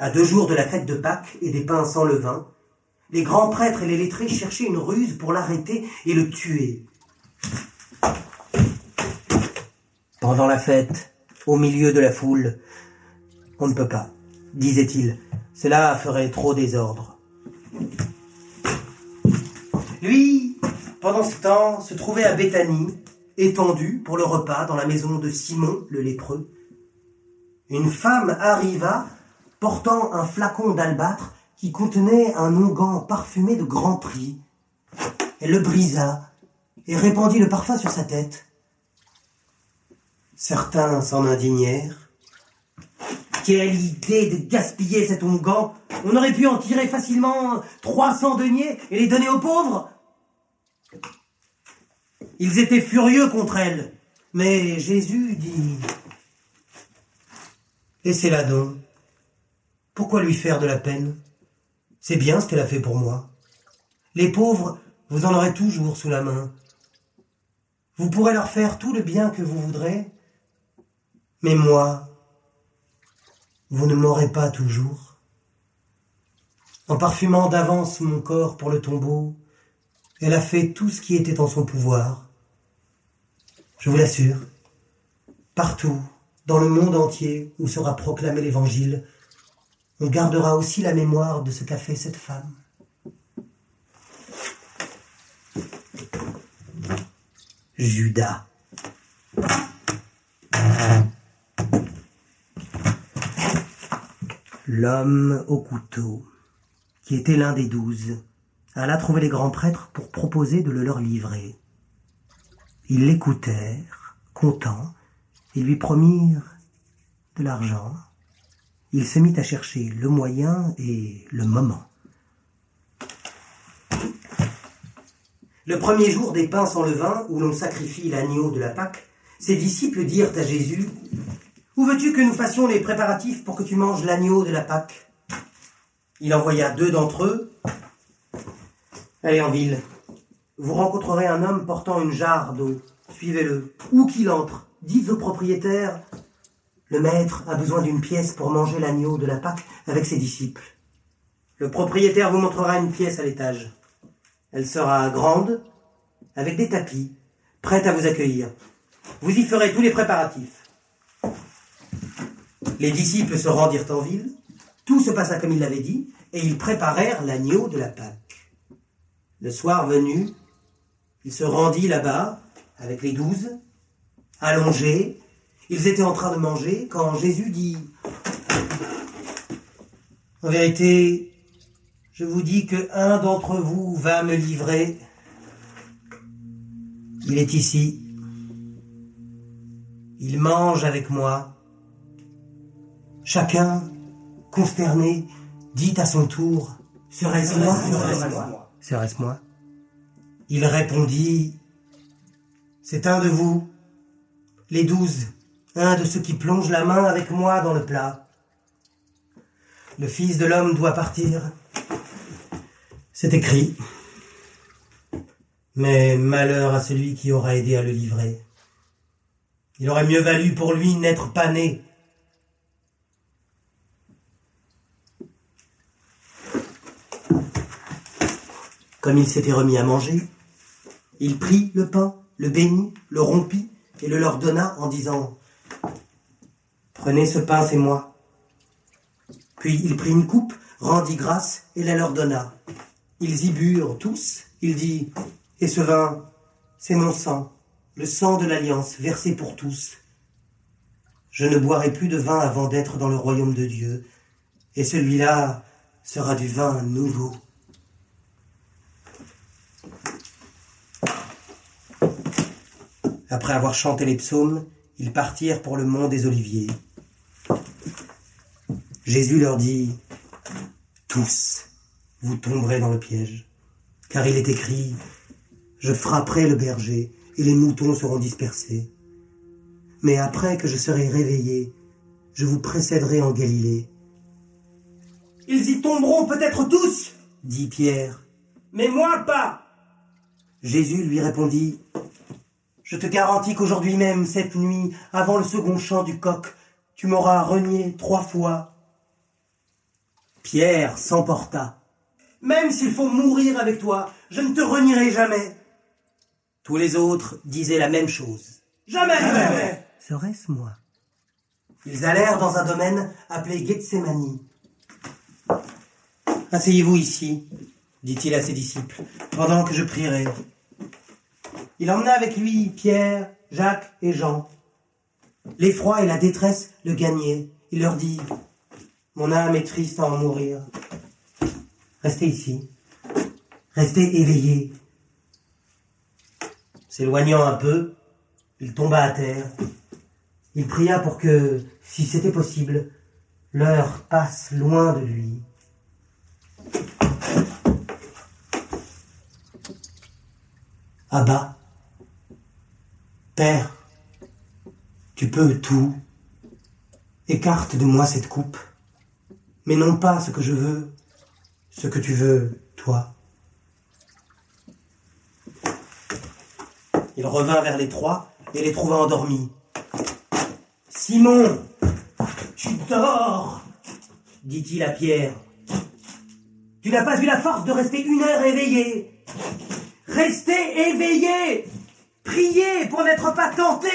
À deux jours de la fête de Pâques et des pains sans levain, les grands prêtres et les lettrés cherchaient une ruse pour l'arrêter et le tuer. Pendant la fête, au milieu de la foule, on ne peut pas, disait-il. Cela ferait trop désordre. Lui, pendant ce temps, se trouvait à Béthanie, étendu pour le repas dans la maison de Simon le lépreux. Une femme arriva portant un flacon d'albâtre qui contenait un onguent parfumé de grand prix. Elle le brisa et répandit le parfum sur sa tête. Certains s'en indignèrent. Quelle idée de gaspiller cet onguent On aurait pu en tirer facilement trois cents deniers et les donner aux pauvres Ils étaient furieux contre elle. Mais Jésus dit Laissez-la donc. Pourquoi lui faire de la peine? C'est bien ce qu'elle a fait pour moi. Les pauvres, vous en aurez toujours sous la main. Vous pourrez leur faire tout le bien que vous voudrez, mais moi, vous ne m'aurez pas toujours. En parfumant d'avance mon corps pour le tombeau, elle a fait tout ce qui était en son pouvoir. Je vous l'assure, partout, dans le monde entier où sera proclamé l'Évangile, on gardera aussi la mémoire de ce qu'a fait cette femme. Judas. L'homme au couteau, qui était l'un des douze, alla trouver les grands prêtres pour proposer de le leur livrer. Ils l'écoutèrent, contents, et lui promirent de l'argent. Il se mit à chercher le moyen et le moment. Le premier jour des pains sans levain, où l'on sacrifie l'agneau de la Pâque, ses disciples dirent à Jésus, Où veux-tu que nous fassions les préparatifs pour que tu manges l'agneau de la Pâque? Il envoya deux d'entre eux. Allez en ville. Vous rencontrerez un homme portant une jarre d'eau. Suivez-le. Où qu'il entre, dites au propriétaire, le maître a besoin d'une pièce pour manger l'agneau de la Pâque avec ses disciples. Le propriétaire vous montrera une pièce à l'étage. Elle sera grande, avec des tapis, prête à vous accueillir. Vous y ferez tous les préparatifs. Les disciples se rendirent en ville, tout se passa comme il l'avait dit, et ils préparèrent l'agneau de la Pâque. Le soir venu, il se rendit là-bas, avec les douze, allongés, ils étaient en train de manger quand Jésus dit En vérité, je vous dis que un d'entre vous va me livrer. Il est ici. Il mange avec moi. Chacun, consterné, dit à son tour Serait-ce moi? Serait-ce moi? Il répondit C'est un de vous, les douze un de ceux qui plongent la main avec moi dans le plat. Le Fils de l'homme doit partir. C'est écrit. Mais malheur à celui qui aura aidé à le livrer. Il aurait mieux valu pour lui n'être pas né. Comme il s'était remis à manger, il prit le pain, le bénit, le rompit et le leur donna en disant Prenez ce pain, c'est moi. Puis il prit une coupe, rendit grâce et la leur donna. Ils y burent tous. Il dit, Et ce vin, c'est mon sang, le sang de l'alliance versé pour tous. Je ne boirai plus de vin avant d'être dans le royaume de Dieu, et celui-là sera du vin nouveau. Après avoir chanté les psaumes, ils partirent pour le mont des Oliviers. Jésus leur dit, Tous, vous tomberez dans le piège, car il est écrit, Je frapperai le berger, et les moutons seront dispersés. Mais après que je serai réveillé, je vous précéderai en Galilée. Ils y tomberont peut-être tous, dit Pierre, mais moi pas. Jésus lui répondit, Je te garantis qu'aujourd'hui même, cette nuit, avant le second chant du coq, tu m'auras renié trois fois. Pierre s'emporta. Même s'il faut mourir avec toi, je ne te renierai jamais. Tous les autres disaient la même chose. Jamais, jamais. Serait-ce moi? Ils allèrent dans un domaine appelé Gethsemane. Asseyez-vous ici, dit-il à ses disciples, pendant que je prierai. Il emmena avec lui Pierre, Jacques et Jean. L'effroi et la détresse le gagnaient. Il leur dit, Mon âme est triste à en mourir. Restez ici. Restez éveillés. S'éloignant un peu, il tomba à terre. Il pria pour que, si c'était possible, l'heure passe loin de lui. Abba, Père, tu peux tout. Écarte de moi cette coupe, mais non pas ce que je veux, ce que tu veux, toi. Il revint vers les trois et les trouva endormis. Simon, tu dors, dit-il à Pierre. Tu n'as pas eu la force de rester une heure éveillé. Restez éveillé. Priez pour n'être pas tenté.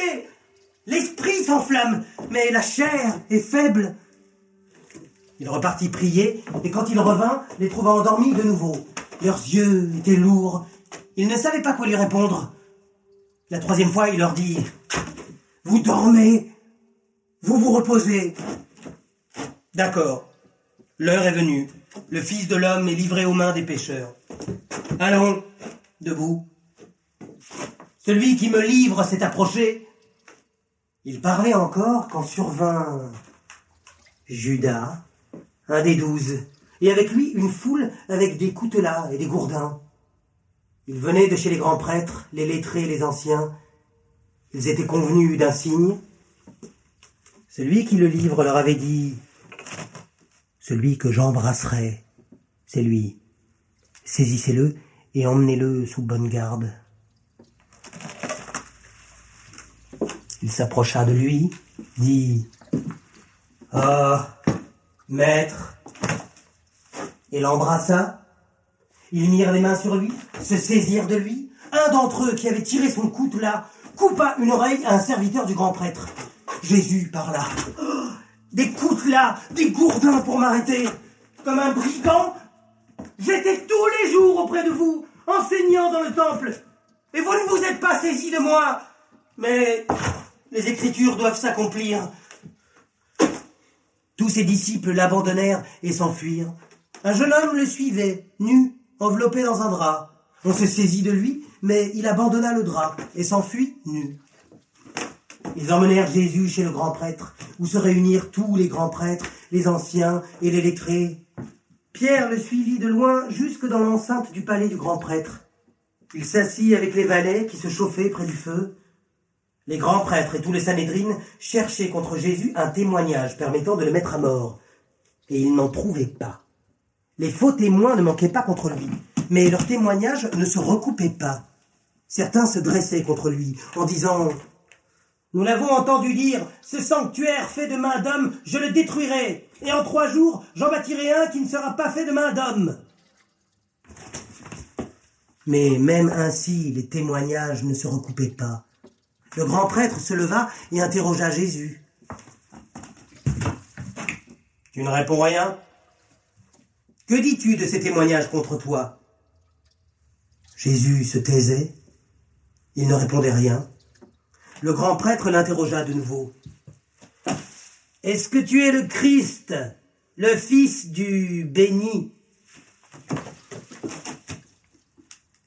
L'esprit s'enflamme, mais la chair est faible. Il repartit prier, et quand il revint, les trouva endormis de nouveau. Leurs yeux étaient lourds. Il ne savait pas quoi lui répondre. La troisième fois, il leur dit Vous dormez Vous vous reposez D'accord. L'heure est venue. Le Fils de l'homme est livré aux mains des pécheurs. Allons, debout. Celui qui me livre s'est approché. Il parlait encore quand survint Judas, un des douze, et avec lui une foule avec des coutelas et des gourdins. Ils venaient de chez les grands prêtres, les lettrés, les anciens. Ils étaient convenus d'un signe. Celui qui le livre leur avait dit Celui que j'embrasserai, c'est lui. Saisissez-le et emmenez-le sous bonne garde. Il s'approcha de lui, dit Ah, maître, et l'embrassa. Ils mirent les mains sur lui, se saisirent de lui. Un d'entre eux, qui avait tiré son coutelas, coupa une oreille à un serviteur du grand prêtre. Jésus parla. Oh, des coutelas, des gourdins pour m'arrêter. Comme un brigand, j'étais tous les jours auprès de vous, enseignant dans le temple. Et vous ne vous êtes pas saisi de moi. Mais les Écritures doivent s'accomplir. Tous ses disciples l'abandonnèrent et s'enfuirent. Un jeune homme le suivait, nu, enveloppé dans un drap. On se saisit de lui, mais il abandonna le drap et s'enfuit nu. Ils emmenèrent Jésus chez le grand prêtre, où se réunirent tous les grands prêtres, les anciens et les lettrés. Pierre le suivit de loin jusque dans l'enceinte du palais du grand prêtre. Il s'assit avec les valets qui se chauffaient près du feu. Les grands prêtres et tous les Sanhédrines cherchaient contre Jésus un témoignage permettant de le mettre à mort. Et ils n'en trouvaient pas. Les faux témoins ne manquaient pas contre lui, mais leurs témoignages ne se recoupaient pas. Certains se dressaient contre lui en disant Nous l'avons entendu dire, ce sanctuaire fait de main d'homme, je le détruirai, et en trois jours j'en bâtirai un qui ne sera pas fait de main d'homme. Mais même ainsi, les témoignages ne se recoupaient pas. Le grand prêtre se leva et interrogea Jésus. Tu ne réponds rien? Que dis-tu de ces témoignages contre toi? Jésus se taisait. Il ne répondait rien. Le grand prêtre l'interrogea de nouveau. Est-ce que tu es le Christ, le Fils du béni?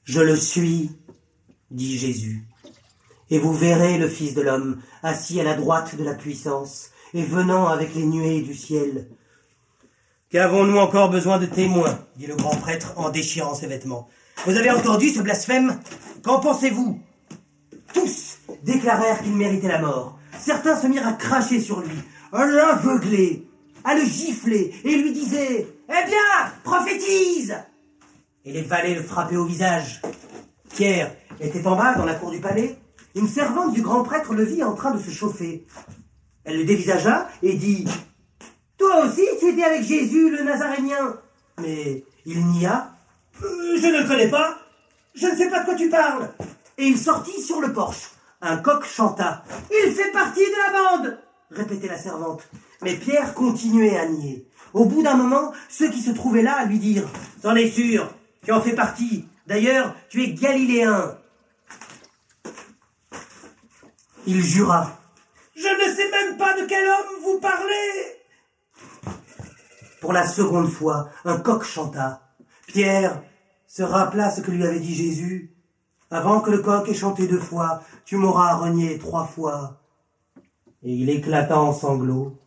Je le suis, dit Jésus et vous verrez le Fils de l'homme assis à la droite de la puissance et venant avec les nuées du ciel. Qu'avons-nous encore besoin de témoins? dit le grand prêtre en déchirant ses vêtements. Vous avez entendu ce blasphème? Qu'en pensez-vous? Tous déclarèrent qu'il méritait la mort. Certains se mirent à cracher sur lui, à l'aveugler, à le gifler, et lui disaient Eh bien, prophétise Et les valets le frappaient au visage. Pierre était en bas dans la cour du palais, une servante du grand prêtre le vit en train de se chauffer. Elle le dévisagea et dit Toi aussi, tu étais avec Jésus, le Nazarénien. Mais il nia. Euh, je ne le connais pas. Je ne sais pas de quoi tu parles. Et il sortit sur le porche. Un coq chanta. Il fait partie de la bande répétait la servante. Mais Pierre continuait à nier. Au bout d'un moment, ceux qui se trouvaient là lui dirent T'en es sûr, tu en fais partie. D'ailleurs, tu es galiléen. Il jura Je ne sais même pas de quel homme vous parlez. Pour la seconde fois, un coq chanta. Pierre se rappela ce que lui avait dit Jésus. Avant que le coq ait chanté deux fois, tu m'auras renié trois fois. Et il éclata en sanglots